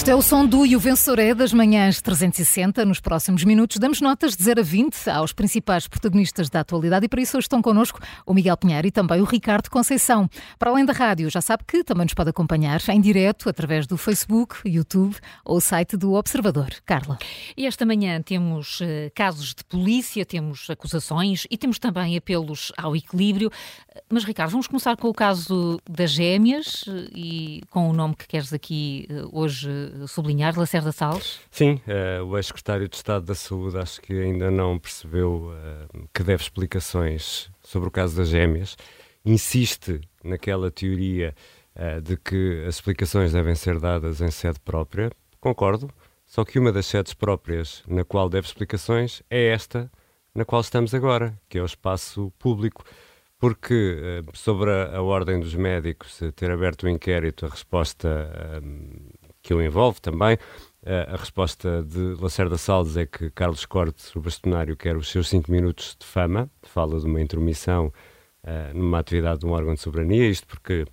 Este é o som do E o Vencedor é das manhãs 360. Nos próximos minutos damos notas de 0 a 20 aos principais protagonistas da atualidade e para isso hoje estão connosco o Miguel Pinheiro e também o Ricardo Conceição. Para além da rádio, já sabe que também nos pode acompanhar em direto através do Facebook, YouTube ou o site do Observador. Carla. E esta manhã temos uh, casos de polícia, temos acusações e temos também apelos ao equilíbrio. Mas, Ricardo, vamos começar com o caso das gêmeas uh, e com o nome que queres aqui uh, hoje sublinhar, Lacerda Salles? Sim, uh, o ex-secretário de Estado da Saúde acho que ainda não percebeu uh, que deve explicações sobre o caso das gêmeas. Insiste naquela teoria uh, de que as explicações devem ser dadas em sede própria. Concordo, só que uma das sedes próprias na qual deve explicações é esta na qual estamos agora, que é o espaço público porque sobre a, a, ordem dos médicos ter aberto o inquérito, a resposta que o envolve também. Uh, a resposta de Lacerda Salles é que Carlos Cortes, o bastonário, quer os seus cinco minutos de fama, fala de uma intromissão uh, numa atividade de um órgão de soberania, isto porque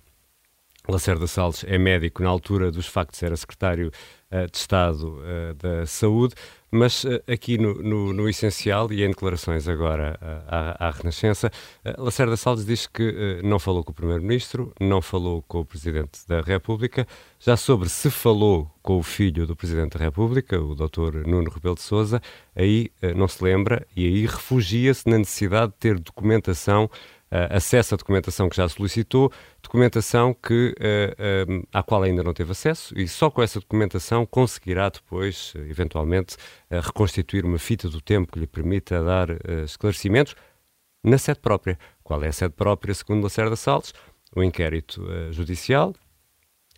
Lacerda Salles é médico. Na altura dos factos, era secretário de Estado da Saúde, mas uh, aqui no, no, no, essencial e em declarações agora à, à, Renascença, Lacerda Salles diz que não falou com o Primeiro-Ministro, não falou com o Presidente da República. Já sobre se falou com o filho do Presidente da República, o Dr. Nuno Rebelo de Sousa, aí não se lembra e aí refugia-se na necessidade de ter documentação uh, acesso à documentação que já solicitou, documentação que, uh, à qual ainda não teve acesso, e só com essa documentação conseguirá depois, eventualmente, uh, reconstituir uma fita do tempo que lhe permita dar esclarecimentos na sede própria. Qual é a sede própria, segundo Lacerda Salles? O inquérito judicial,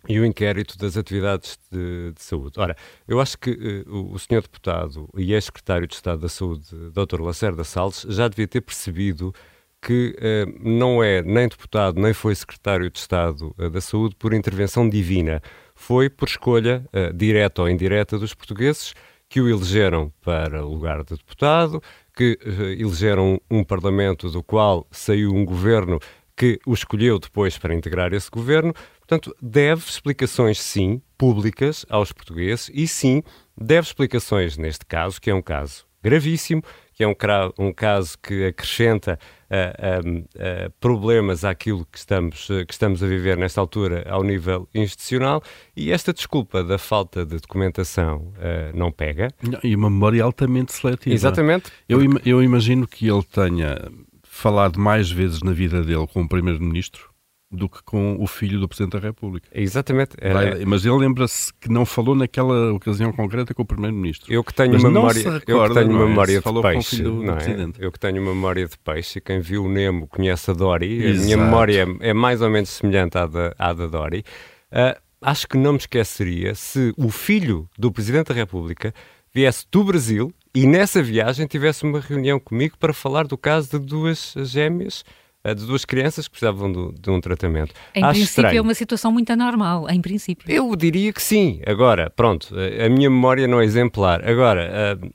e o inquérito das atividades de, de, saúde. Ora, eu acho que uh, o, o senhor deputado e ex-secretário de Estado da Saúde, Dr. Lacerda Salles, já devia ter percebido que uh, não é nem deputado nem foi secretário de Estado uh, da Saúde por intervenção divina. Foi por escolha, uh, direta ou indireta, dos portugueses que o elegeram para lugar de deputado, que elegeram um parlamento do qual saiu um governo que o escolheu depois para integrar esse governo. Portanto, deve explicações, sim, públicas aos portugueses e, sim, deve explicações neste caso, que é um caso gravíssimo, que é um, um caso que acrescenta uh, uh, problemas àquilo que estamos, que estamos a viver nesta altura ao nível institucional e esta desculpa da falta de documentação não pega. E uma memória altamente seletiva. Exatamente. Eu, eu imagino que ele tenha falado mais vezes na vida dele com o Primeiro-Ministro do que com o filho do Presidente da República. Exatamente. Vai, mas ele lembra-se que não falou naquela ocasião concreta com o Primeiro-Ministro. Eu que tenho mas uma memória, recorda, eu que tenho uma é? memória de peixe, do, do é? Eu que tenho uma memória de peixe, quem viu o Nemo conhece a Dory, Exato. a minha memória é mais ou menos semelhante à da, à da Dory. Uh, acho que não me esqueceria se o filho do Presidente da República viesse do Brasil e nessa viagem tivesse uma reunião comigo para falar do caso de duas gêmeas de duas crianças que precisavam do, de um tratamento. Em Acho princípio estranho. é uma situação muito anormal, em princípio. Eu diria que sim. Agora, pronto, a minha memória não é exemplar. Agora, uh,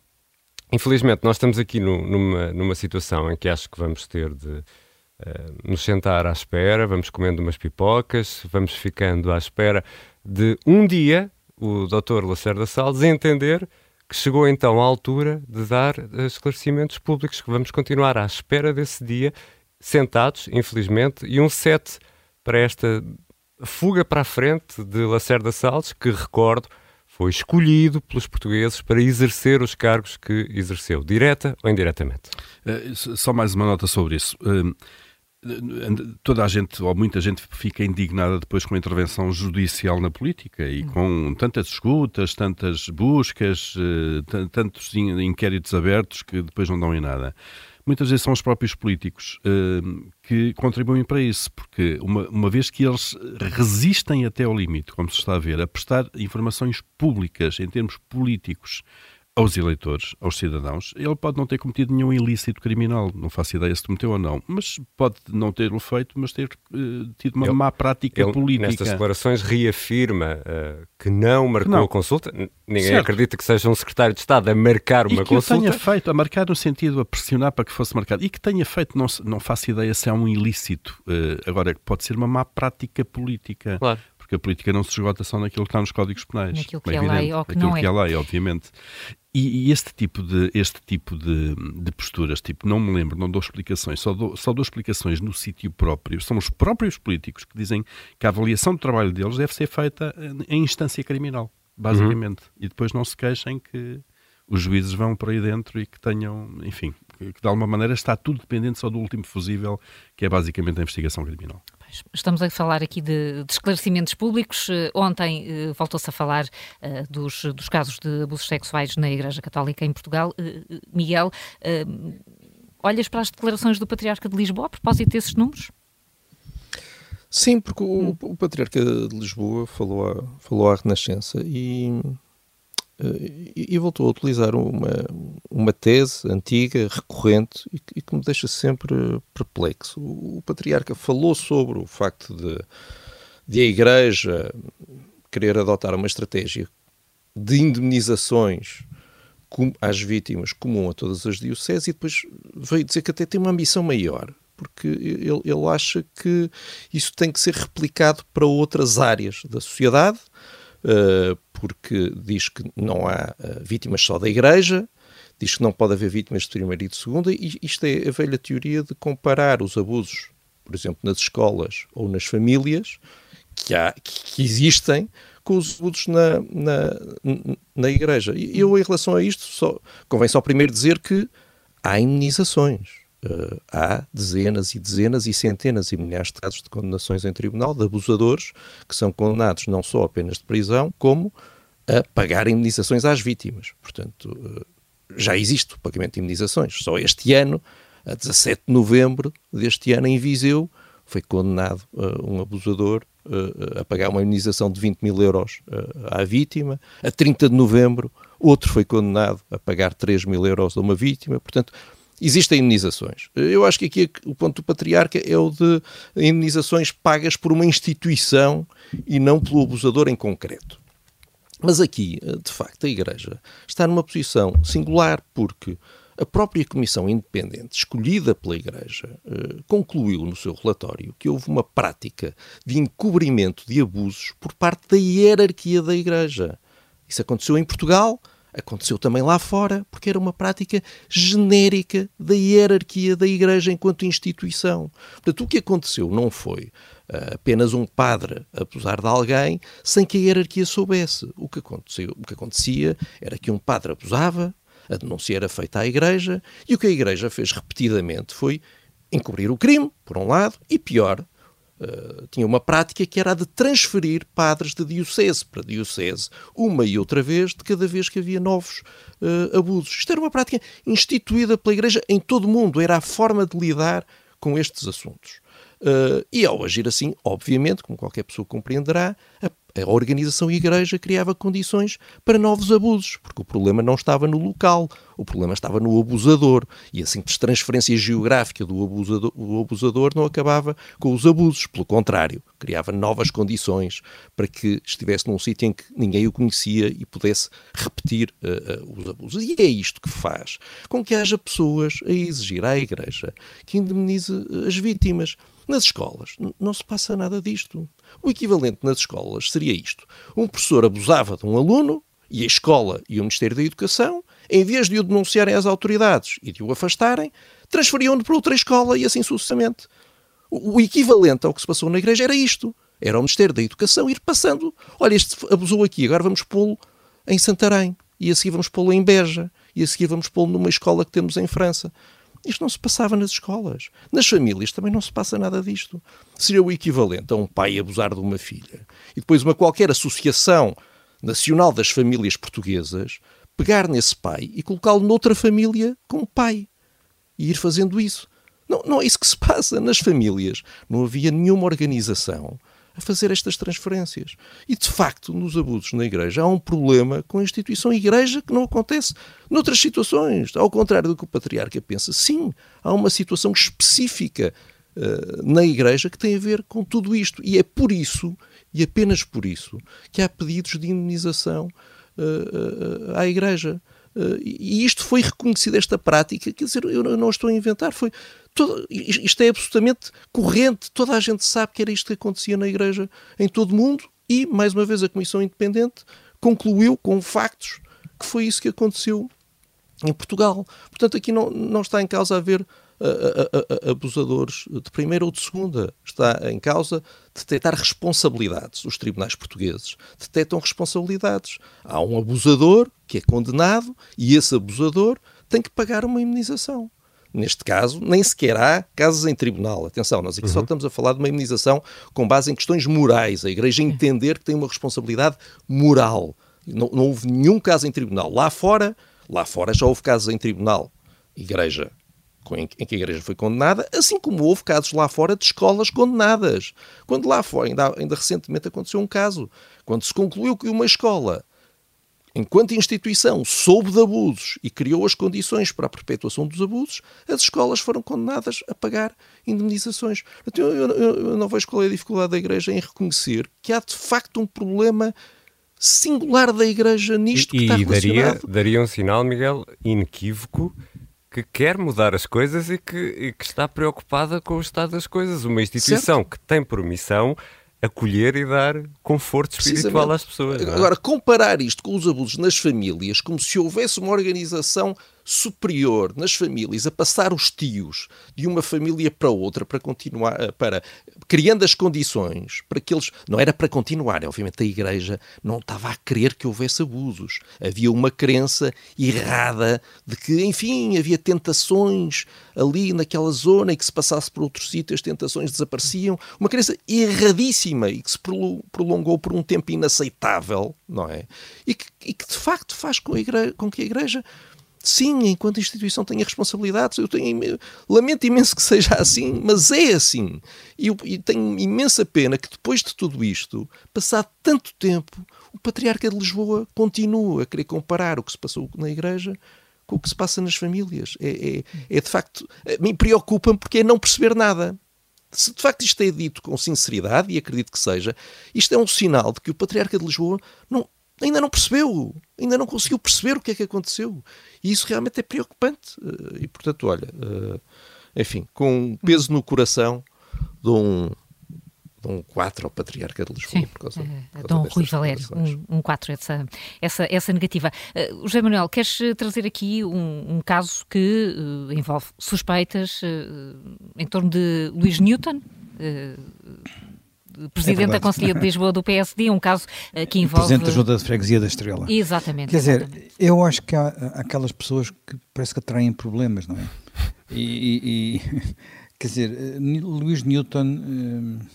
infelizmente, nós estamos aqui no, numa, numa situação em que acho que vamos ter de uh, nos sentar à espera, vamos comendo umas pipocas, vamos ficando à espera de um dia o Dr. Lacerda Salles entender que chegou então à altura de dar esclarecimentos públicos, que vamos continuar à espera desse dia sentados, infelizmente, e um set para esta fuga para a frente de Lacerda Salles, que recordo foi escolhido pelos portugueses para exercer os cargos que exerceu, direta ou indiretamente. Uh, só mais uma nota sobre isso. Uh, toda a gente, ou muita gente, fica indignada depois com a intervenção judicial na política e com tantas escutas, tantas buscas, uh, tantos inquéritos abertos que depois não dão em nada muitas vezes são os próprios políticos uh, que contribuem para isso, porque uma, uma vez que eles resistem até ao limite, como se está a ver, a prestar informações públicas em termos políticos aos eleitores, aos cidadãos, ele pode não ter cometido nenhum ilícito criminal, não faço ideia se cometeu ou não, mas pode não ter-o feito, mas ter uh, tido uma ele, má prática ele, política. Nestas declarações reafirma uh, que não marcou não. a consulta. Ninguém certo. acredita que seja um secretário de Estado a marcar uma e que consulta. tenha feito, a marcar no sentido a pressionar para que fosse marcado, e que tenha feito, não, não faço ideia se é um ilícito. Uh, agora, pode ser uma má prática política. Claro porque a política não se esgota só naquilo que está nos códigos penais. Naquilo que é, é lei ou que não é. que é lei, obviamente. E, e, este tipo, de, este tipo de, de, posturas, tipo, não me lembro, não dou explicações, só dou, só dou explicações no sítio próprio. São os próprios políticos que dizem que a avaliação do trabalho deles deve ser feita em instância criminal, basicamente. Uhum. E depois não se queixem que os juízes vão por aí dentro e que tenham, enfim, que de alguma maneira está tudo dependente só do último fusível, que é basicamente a investigação criminal. Estamos a falar aqui de, de esclarecimentos públicos. Uh, ontem uh, voltou-se a falar uh, dos, dos, casos de abusos sexuais na Igreja Católica em Portugal. Miguel, olhas para as declarações do Patriarca de Lisboa a propósito desses números? Sim, porque o, o Patriarca de Lisboa falou, a, falou à Renascença e e, e, voltou a utilizar uma, uma tese antiga, recorrente, e, que me deixa sempre perplexo. O, patriarca falou sobre o facto de, de a Igreja querer adotar uma estratégia de indemnizações às vítimas comum a todas as dioceses e depois veio dizer que até tem uma ambição maior, porque ele, ele acha que isso tem que ser replicado para outras áreas da sociedade, porque diz que não há uh, vítimas só da Igreja, diz que não pode haver vítimas de primeira e de segunda, e isto é a velha teoria de comparar os abusos, por exemplo, nas escolas ou nas famílias, que, há, que existem, com os abusos na, na, na Igreja. E eu, em relação a isto, só, convém só primeiro dizer que há imunizações. Uh, há dezenas e dezenas e centenas e milhares de casos de condenações em tribunal de abusadores que são condenados não só a penas de prisão, como a pagar indenizações às vítimas. Portanto, uh, já existe o pagamento de indenizações. Só este ano, a 17 de novembro deste ano, em Viseu, foi condenado uh, um abusador a pagar uma indenização de 20 mil euros à vítima. A 30 de novembro, outro foi condenado a pagar 3 mil euros a uma vítima. Portanto, Existem indenizações. Eu acho que aqui o ponto do patriarca é o de indenizações pagas por uma instituição e não pelo abusador em concreto. Mas aqui, de facto, a Igreja está numa posição singular porque a própria Comissão Independente, escolhida pela Igreja, eh, concluiu no seu relatório que houve uma prática de encobrimento de abusos por parte da hierarquia da Igreja. Isso aconteceu em Portugal, Aconteceu também lá fora, porque era uma prática genérica da hierarquia da Igreja enquanto instituição. Portanto, o que aconteceu não foi uh, apenas um padre abusar de alguém sem que a hierarquia soubesse. O que, aconteceu, o que acontecia era que um padre abusava, a denúncia era feita à Igreja, e o que a Igreja fez repetidamente foi encobrir o crime, por um lado, e pior, Uh, tinha uma prática que era a de transferir padres de diocese para diocese, uma e outra vez, de cada vez que havia novos uh, abusos. Isto era uma prática instituída pela Igreja em todo o mundo, era a forma de lidar com estes assuntos. Uh, e ao agir assim, obviamente, como qualquer pessoa compreenderá, a a organização igreja criava condições para novos abusos, porque o problema não estava no local, o problema estava no abusador. E a simples transferência geográfica do abusador, abusador não acabava com os abusos, pelo contrário, criava novas condições para que estivesse num sítio em que ninguém o conhecia e pudesse repetir uh, uh, os abusos. E é isto que faz com que haja pessoas a exigir à igreja que indemnize as vítimas. Nas escolas não se passa nada disto. O equivalente nas escolas seria isto: um professor abusava de um aluno e a escola e o Ministério da Educação, em vez de o denunciarem às autoridades e de o afastarem, transferiam-no para outra escola e assim sucessivamente. O, equivalente ao que se passou na igreja era isto. Era o Ministério da Educação ir passando. Olha, este abusou aqui, agora vamos pô-lo em Santarém. E a seguir vamos pô-lo em Beja. E a seguir vamos pô-lo numa escola que temos em França. Isto não se passava nas escolas. Nas famílias também não se passa nada disto. Seria o equivalente a um pai abusar de uma filha e depois uma qualquer associação nacional das famílias portuguesas pegar nesse pai e colocá-lo noutra família como pai e ir fazendo isso. Não, não é isso que se passa nas famílias. Não havia nenhuma organização a fazer estas transferências. E, de facto, nos abusos na Igreja há um problema com a instituição Igreja que não acontece noutras situações. Ao contrário do que o Patriarca pensa, sim, há uma situação específica uh, na Igreja que tem a ver com tudo isto. E é por isso, e apenas por isso, que há pedidos de indenização uh, uh, à Igreja. E isto foi reconhecido, esta prática, quer dizer, eu não estou a inventar, foi Todo, isto é absolutamente corrente, toda a gente sabe que era isto que acontecia na Igreja em todo o mundo E, mais uma vez, a Comissão Independente concluiu com factos que foi isso que aconteceu em Portugal. Portanto, aqui não, não está em causa haver abusadores de primeira ou de segunda. Está em causa detectar responsabilidades. Os tribunais portugueses detectam responsabilidades. Há um abusador que é condenado e esse abusador tem que pagar uma imunização. Neste caso, nem sequer há casos em tribunal. Atenção, nós aqui uhum. só estamos a falar de uma imunização com base em questões morais. A Igreja entender que tem uma responsabilidade moral. Não, não houve nenhum caso em tribunal. Lá fora, lá fora já houve casos em tribunal. Igreja em que a Igreja foi condenada, assim como houve casos lá fora de escolas condenadas. Quando lá fora, ainda, ainda recentemente aconteceu um caso, quando se concluiu que uma escola, enquanto instituição, soube de abusos e criou as condições para a perpetuação dos abusos, as escolas foram condenadas a pagar indemnizações. Eu, eu, eu não vejo qual é a dificuldade da Igreja em reconhecer que há de facto um problema singular da Igreja nisto e, que está relacionado. Daria, daria um sinal, Miguel, inequívoco que quer mudar as coisas e que, e que, está preocupada com o estado das coisas. Uma instituição certo. que tem por missão acolher e dar conforto espiritual às pessoas. É? Agora, comparar isto com os abusos nas famílias, como se houvesse uma organização superior nas famílias a passar os tios de uma família para outra para continuar eh, para criando as condições para que eles não era para continuar obviamente a igreja não estava a querer que houvesse abusos. Havia uma crença errada de que enfim havia tentações ali naquela zona e que se passasse por outro sítio as tentações desapareciam. Uma crença erradíssima e que se prolongou por um tempo inaceitável não é? E que, e que de facto faz com, igreja, com que a igreja sim, enquanto instituição tenha responsabilidades, eu tenho, lamento imenso que seja assim, mas é assim. E, eu, e tenho imensa pena que depois de tudo isto, passado tanto tempo, o Patriarca de Lisboa continua a querer comparar o que se passou na Igreja com o que se passa nas famílias. É, é, é de facto, me preocupa-me porque é não perceber nada. Se de facto isto é dito com sinceridade, e acredito que seja, isto é um sinal de que o Patriarca de Lisboa não, ainda não percebeu, ainda não conseguiu perceber o que é que aconteceu. E isso realmente é preocupante. Eh, e, portanto, olha, eh, enfim, com peso no coração, dou um, um 4 ao Patriarca de Lisboa. Sim, por causa, uh, por causa Dom Rui Valério, um, um 4, essa, essa, essa negativa. Uh, José Manuel, queres trazer aqui um, um caso que uh, envolve suspeitas uh, em torno de Luís Newton? Presidente é da Conselhia de Lisboa do PSD, um caso uh, que envolve. Presidente da Junta de Freguesia da Estrela. Exatamente. Quer exatamente. dizer, eu acho que há aquelas pessoas que parece que atraem problemas, não é? E, e, e quer dizer, eh, Luís Newton eh,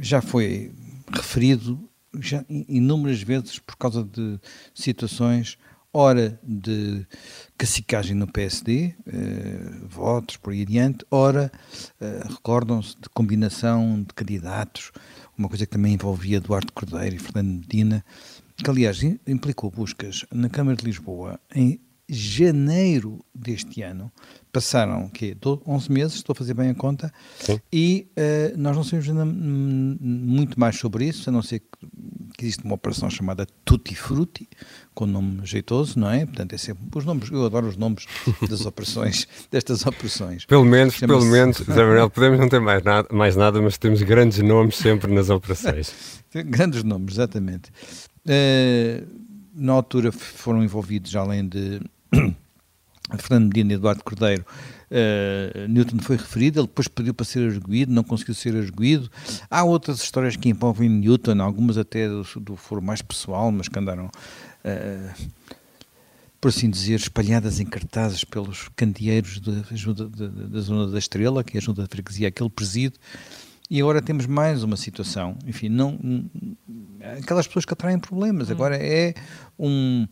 já foi referido já inúmeras vezes por causa de situações ora de cacicagem no PSD, eh, votos por aí adiante, ora, eh, recordam-se de combinação de candidatos, uma coisa que também envolvia Eduardo Cordeiro e Fernando Medina, que aliás implicou buscas na Câmara de Lisboa em janeiro deste ano. Passaram que 11 meses, estou a fazer bem a conta, Sim. e uh, nós não sabemos ainda muito mais sobre isso, a não ser que, que existe uma operação chamada Tutti Frutti, com nome jeitoso, não é? Portanto, é sempre os nomes, eu adoro os nomes das operações, destas operações. Pelo menos, pelo menos, Zé Manuel, podemos não ter mais nada, mais nada, mas temos grandes nomes sempre nas operações. grandes nomes, exatamente. Uh, na altura foram envolvidos, além de Fernando Medina e Eduardo Cordeiro, uh, Newton foi referido, ele depois pediu para ser arguído, não conseguiu ser arguído. Há outras histórias que envolvem Newton, algumas até do, do foro mais pessoal, mas que andaram, uh, por assim dizer, espalhadas em cartazes pelos candeeiros da zona da Estrela, que é a junta de freguesia que ele preside. E agora temos mais uma situação, enfim, não, aquelas pessoas que atraem problemas. Hum. Agora é um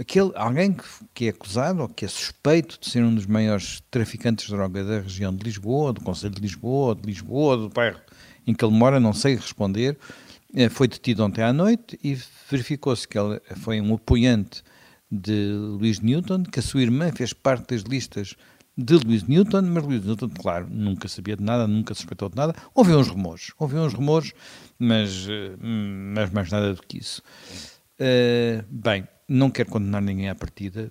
aquele, alguém que, que, é acusado ou que é suspeito de ser um dos maiores traficantes de droga da região de Lisboa, do Conselho de Lisboa, de Lisboa, do bairro em que ele mora, não sei responder, eh, foi detido ontem à noite e verificou-se que ele foi um apoiante de Luís Newton, que a sua irmã fez parte das listas de Luís Newton, mas Luís Newton, claro, nunca sabia de nada, nunca suspeitou de nada. Houve uns rumores, houve uns rumores, mas, eh, mas mais nada do que isso. Uh, bem, não quero condenar ninguém à partida.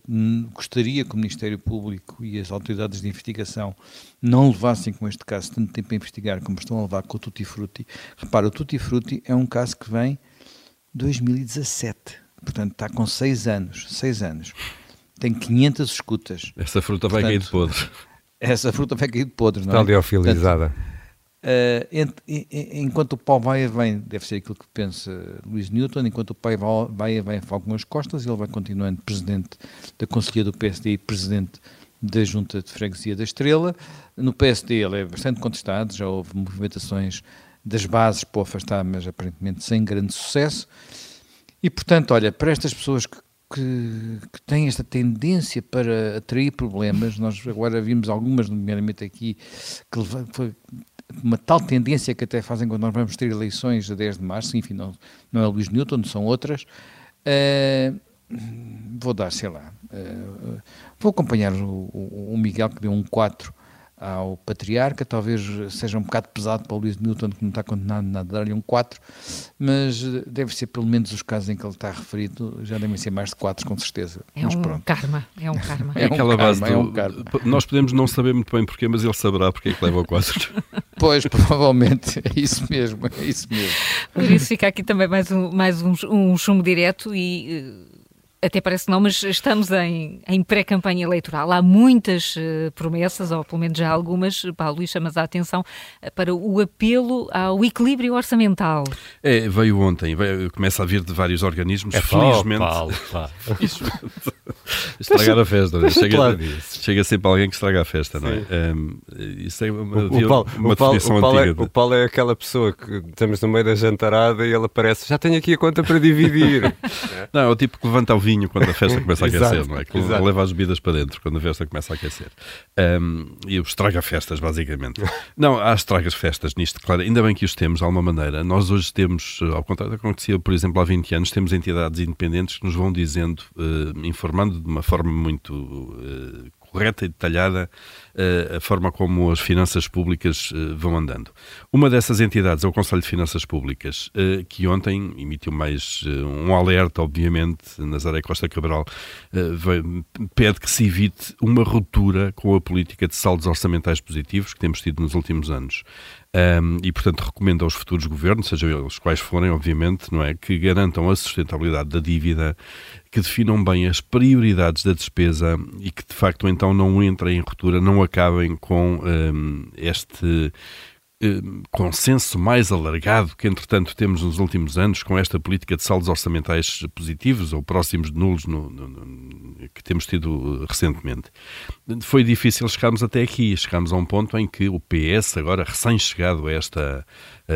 Gostaria que o Ministério Público e as autoridades de investigação não levassem com este caso tanto tempo a investigar como estão a levar com o Tutti Frutti. Repara, o Tutti Frutti é um caso que vem 2017. Portanto, está com seis anos. Seis anos. Tem 500 escutas. Essa fruta vai cair de podre. Essa fruta vai cair de podre, não é? Está liofilizada. Uh, enquanto o pau vai e vem, deve ser aquilo que pensa Luís Newton, enquanto o pai vai e vem algumas costas, ele vai continuando presidente da Conselhia do PSD e presidente da Junta de Freguesia da Estrela. No PSD ele é bastante contestado, já houve movimentações das bases para o afastar, mas aparentemente sem grande sucesso. E portanto, olha, para estas pessoas que, que, que têm esta tendência para atrair problemas, nós agora vimos algumas, nomeadamente aqui, que foi, uma tal tendência que até fazem quando nós vamos ter eleições a 10 de março, enfim, não, não é Luís Newton, são outras. Uh, vou dar, sei lá, uh, vou acompanhar o, o, o, Miguel que deu um 4 ao Patriarca, talvez seja um bocado pesado para o Luís Newton, que não está condenado a nada, dar-lhe um 4, mas deve ser pelo menos os casos em que ele está referido, já devem ser mais de 4 com certeza. É mas um pronto. karma, é um karma. É, é aquela base do, é um karma. Nós podemos não saber muito bem porquê, mas ele saberá porque é que leva o 4. pois, provavelmente, é isso mesmo, é isso mesmo. Por isso fica aqui também mais um, mais um, um chumbo direto e até parece que não, mas estamos em, em pré-campanha eleitoral. Há muitas uh, promessas, ou pelo menos já algumas. Paulo Luís, chamas a atenção uh, para o apelo ao equilíbrio orçamental. É, veio ontem, veio, começa a vir de vários organismos. É felizmente. Paulo, felizmente. estragar a festa. Chega, chega sempre alguém que estraga a festa, não é? Um, isso é uma, o, Paulo, uma o Paulo, o Paulo É, o Paulo é aquela pessoa que estamos no meio da jantarada e ele aparece, já tenho aqui a conta para dividir. não, é o tipo que levanta o vinho quando a festa começa a aquecer, não é? Que exato. leva as bebidas para dentro quando a festa começa a aquecer. Um, e o estraga-festas, basicamente. não, há estragas-festas nisto, claro. Ainda bem que os temos, de alguma maneira. Nós hoje temos, ao contrário do que acontecia, por exemplo, há 20 anos, temos entidades independentes que nos vão dizendo, uh, informando de uma forma muito uh, correta e detalhada uh, a forma como as finanças públicas uh, vão andando. Uma dessas entidades é o Conselho de Finanças Públicas, que ontem emitiu mais um alerta, obviamente, Nazaré Costa Cabral pede que se evite uma ruptura com a política de saldos orçamentais positivos que temos tido nos últimos anos. Um, e, portanto, recomenda aos futuros governos, sejam eles quais forem, obviamente, não é, que garantam a sustentabilidade da dívida, que definam bem as prioridades da despesa e que, de facto, então não entrem em ruptura, não acabem com um, este consenso mais alargado que, entretanto, temos nos últimos anos com esta política de saldos orçamentais positivos ou próximos de nulos no, no, no, que temos tido recentemente. Foi difícil chegarmos até aqui. Chegámos a um ponto em que o PS, agora recém-chegado a, esta,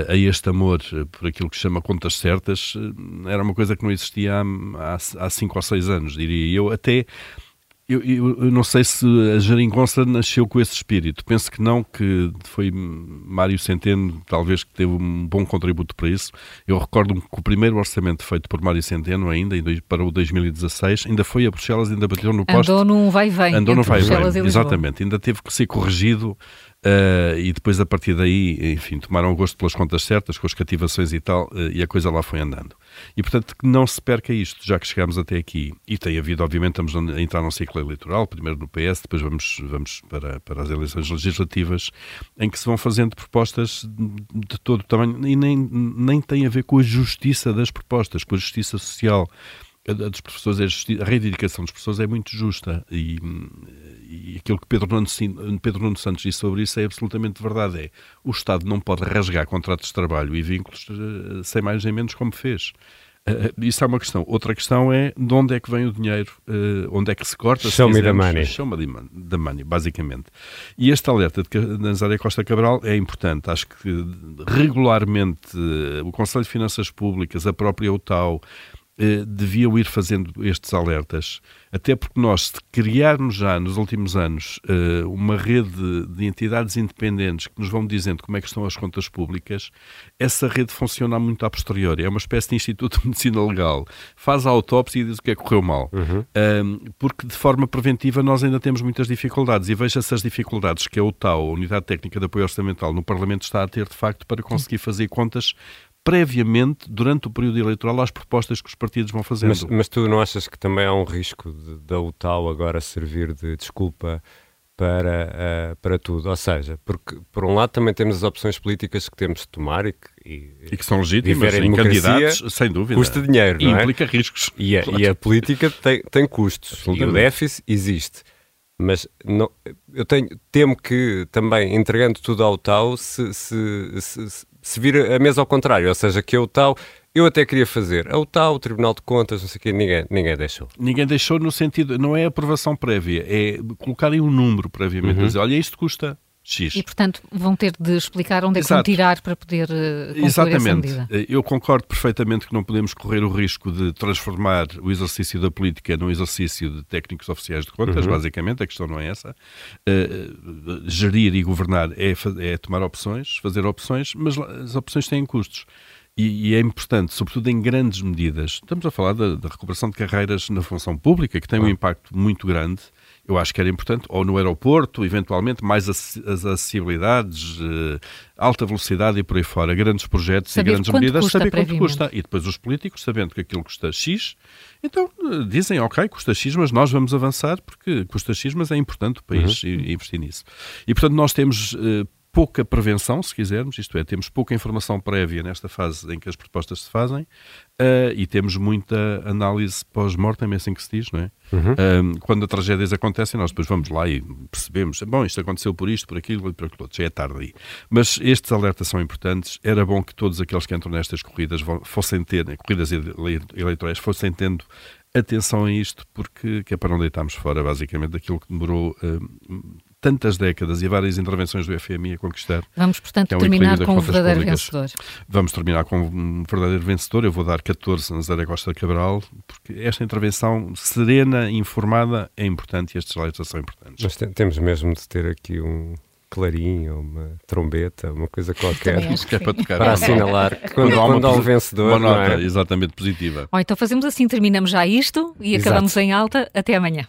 a este amor por aquilo que chama contas certas, eh, era uma coisa que não existia há, há cinco ou seis anos, diria eu. Até eu, eu, eu, não sei se a Jeringonça nasceu com esse espírito. Penso que não, que foi Mário Centeno, talvez, que teve um bom contributo para isso. Eu recordo que o primeiro orçamento feito por Mário Centeno, ainda para o 2016, ainda foi a Bruxelas, ainda bateu no posto. Andou num vai-vem. Andou num vai-vem, exatamente. Ainda teve que ser corrigido Uh, e depois a partir daí, enfim, tomaram gosto pelas contas certas, com as cativações e tal, uh, e a coisa lá foi andando. E portanto que não se perca isto, já que chegamos até aqui. E tem havido, obviamente, estamos a entrar num ciclo eleitoral, primeiro no PS, depois vamos, vamos para, para as eleições legislativas, em que se vão fazendo propostas de todo o tamanho, e nem, nem tem a ver com a justiça das propostas, com a justiça social a dos professores, é a reivindicação dos professores é muito justa e, e aquilo que Pedro Nuno, Pedro Nuno Santos disse sobre isso é absolutamente verdade. É, o Estado não pode rasgar contratos de trabalho e vínculos uh, sem mais nem menos como fez. Uh, isso é uma questão. Outra questão é de onde é que vem o dinheiro, uh, onde é que se corta. Show se me the money. Show me the money, basicamente. E este alerta de Nazaré Costa Cabral é importante. Acho que regularmente uh, o Conselho de Finanças Públicas, a própria UTAU, eh, deviam ir fazendo estes alertas, até porque nós, se criarmos já nos últimos anos eh, uma rede de entidades independentes que nos vão dizendo como é que estão as contas públicas, essa rede funciona muito a posteriori. É uma espécie de Instituto de Medicina Legal. Faz a autópsia e diz o que é que correu mal. Uhum. porque de forma preventiva nós ainda temos muitas dificuldades. E veja-se as dificuldades que a UTAU, a Unidade Técnica de Apoio Orçamental, no Parlamento está a ter, de facto, para conseguir fazer contas previamente, durante o período eleitoral, às propostas que os partidos vão fazendo. Mas, mas tu não achas que também há um risco da UTAU agora servir de desculpa para, uh, para tudo? Ou seja, porque por um lado também temos as opções políticas que temos de tomar e que, e, e que são legítimas em candidatos, sem dúvida. Custa dinheiro, e não é? implica riscos. E a, e a política tem, tem custos. E o déficit existe. Mas não, eu tenho, temo que também, entregando tudo ao tal, se, se, se, se vir a mesa ao contrário, ou seja, que o tal eu até queria fazer. A UTAU, o Tribunal de Contas, não sei o quê, ninguém, ninguém deixou. Ninguém deixou no sentido, não é aprovação prévia, é colocarem um número previamente, uhum. dizer, olha, isto custa X. E, portanto, vão ter de explicar onde Exato. é que vão tirar para poder uh, Exatamente. essa medida. Eu concordo perfeitamente que não podemos correr o risco de transformar o exercício da política num exercício de técnicos oficiais de contas, uhum. basicamente, a questão não é essa. Uh, gerir e governar é, é tomar opções, fazer opções, mas as opções têm custos. E, e, é importante, sobretudo em grandes medidas. Estamos a falar da, da, recuperação de carreiras na função pública, que tem um impacto muito grande. Eu acho que era importante, ou no aeroporto, eventualmente, mais as acessibilidades, uh, alta velocidade e por aí fora, grandes projetos saber e grandes medidas, saber quanto custa. E depois os políticos, sabendo que aquilo custa X, então uh, dizem, ok, custa X, mas nós vamos avançar porque custa X, mas é importante o país uhum. investir nisso. E, portanto, nós temos. Pouca prevenção, se quisermos, isto é, temos pouca informação prévia nesta fase em que as propostas se fazem uh, e temos muita análise pós-mortem, é assim que se diz, não é? Uhum. Uh, quando as tragédias acontecem, nós depois vamos lá e percebemos, bom, isto aconteceu por isto, por aquilo e por aquilo outro, já é tarde aí. Mas estes alertas são importantes, era bom que todos aqueles que entram nestas corridas fossem ter, corridas eleitorais, fossem tendo atenção a isto, porque que é para não deitarmos fora, basicamente, daquilo que demorou tantas décadas e várias intervenções do FMI a conquistar. Vamos, portanto, é um terminar com um verdadeiro públicas. vencedor. Vamos terminar com um verdadeiro vencedor. Eu vou dar 14 a Nazaré Costa Cabral, porque esta intervenção serena e informada é importante e estes alertas são importantes. Mas temos mesmo de ter aqui um clarim uma trombeta, uma coisa qualquer que é para, tocar, para assinalar que quando, quando, quando há um vencedor. Uma nota é? exatamente positiva. Bom, então fazemos assim, terminamos já isto e Exato. acabamos em alta. Até amanhã.